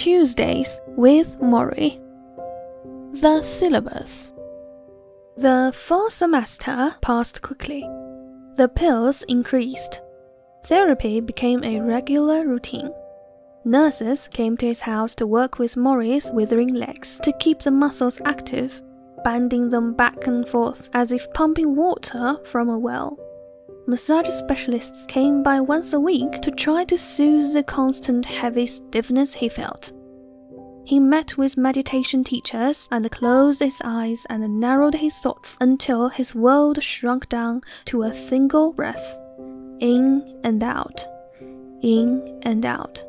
Tuesdays with Morrie. The syllabus. The fall semester passed quickly. The pills increased. Therapy became a regular routine. Nurses came to his house to work with Morrie's withering legs to keep the muscles active, bending them back and forth as if pumping water from a well. Massage specialists came by once a week to try to soothe the constant heavy stiffness he felt. He met with meditation teachers and closed his eyes and narrowed his thoughts until his world shrunk down to a single breath in and out, in and out.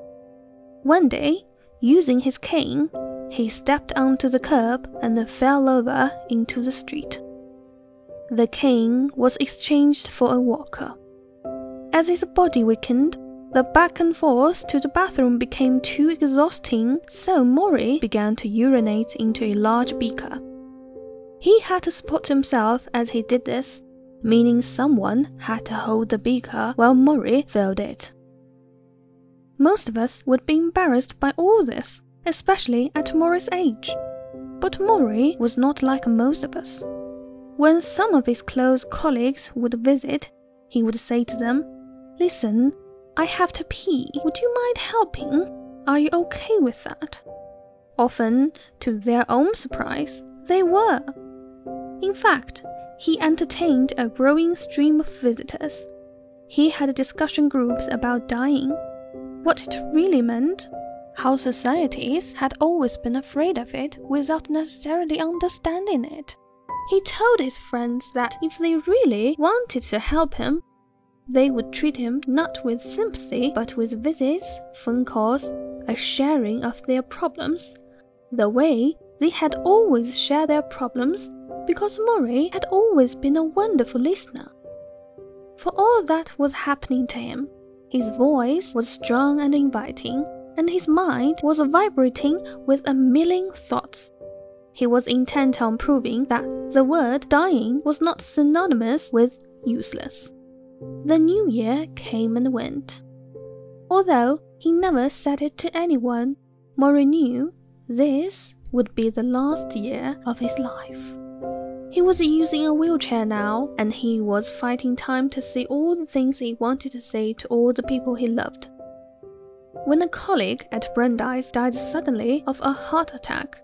One day, using his cane, he stepped onto the curb and fell over into the street. The cane was exchanged for a walker. As his body weakened, the back and forth to the bathroom became too exhausting, so Morrie began to urinate into a large beaker. He had to support himself as he did this, meaning someone had to hold the beaker while Morrie filled it. Most of us would be embarrassed by all this, especially at Morrie's age. But Morrie was not like most of us. When some of his close colleagues would visit, he would say to them, Listen, I have to pee. Would you mind helping? Are you okay with that? Often, to their own surprise, they were. In fact, he entertained a growing stream of visitors. He had discussion groups about dying, what it really meant, how societies had always been afraid of it without necessarily understanding it. He told his friends that if they really wanted to help him, they would treat him not with sympathy but with visits, phone calls, a sharing of their problems, the way they had always shared their problems because Morrie had always been a wonderful listener. For all that was happening to him, his voice was strong and inviting, and his mind was vibrating with a million thoughts. He was intent on proving that the word dying was not synonymous with useless. The new year came and went. Although he never said it to anyone, Morrie knew this would be the last year of his life. He was using a wheelchair now, and he was fighting time to say all the things he wanted to say to all the people he loved. When a colleague at Brandeis died suddenly of a heart attack,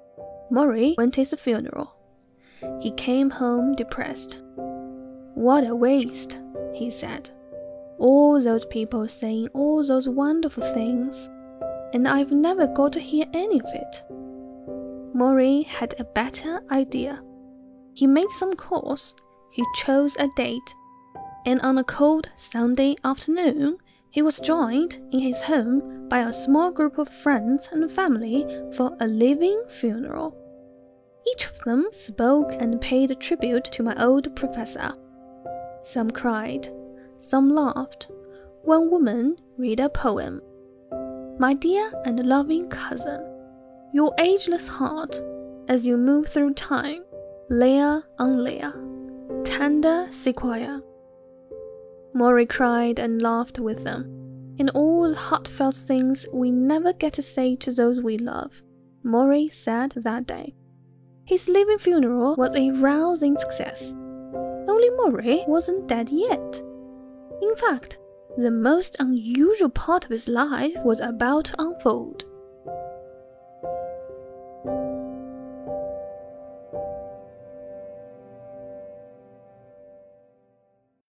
Morrie went to his funeral. He came home depressed. What a waste, he said. All those people saying all those wonderful things, and I've never got to hear any of it. Mori had a better idea. He made some calls, he chose a date, and on a cold Sunday afternoon, he was joined in his home by a small group of friends and family for a living funeral. Each of them spoke and paid tribute to my old professor. Some cried, some laughed. One woman read a poem. My dear and loving cousin, your ageless heart, as you move through time, layer on layer, tender sequoia. Morrie cried and laughed with them. In all the heartfelt things we never get to say to those we love, Morrie said that day. His living funeral was a rousing success. Only Morrie wasn't dead yet. In fact, the most unusual part of his life was about to unfold.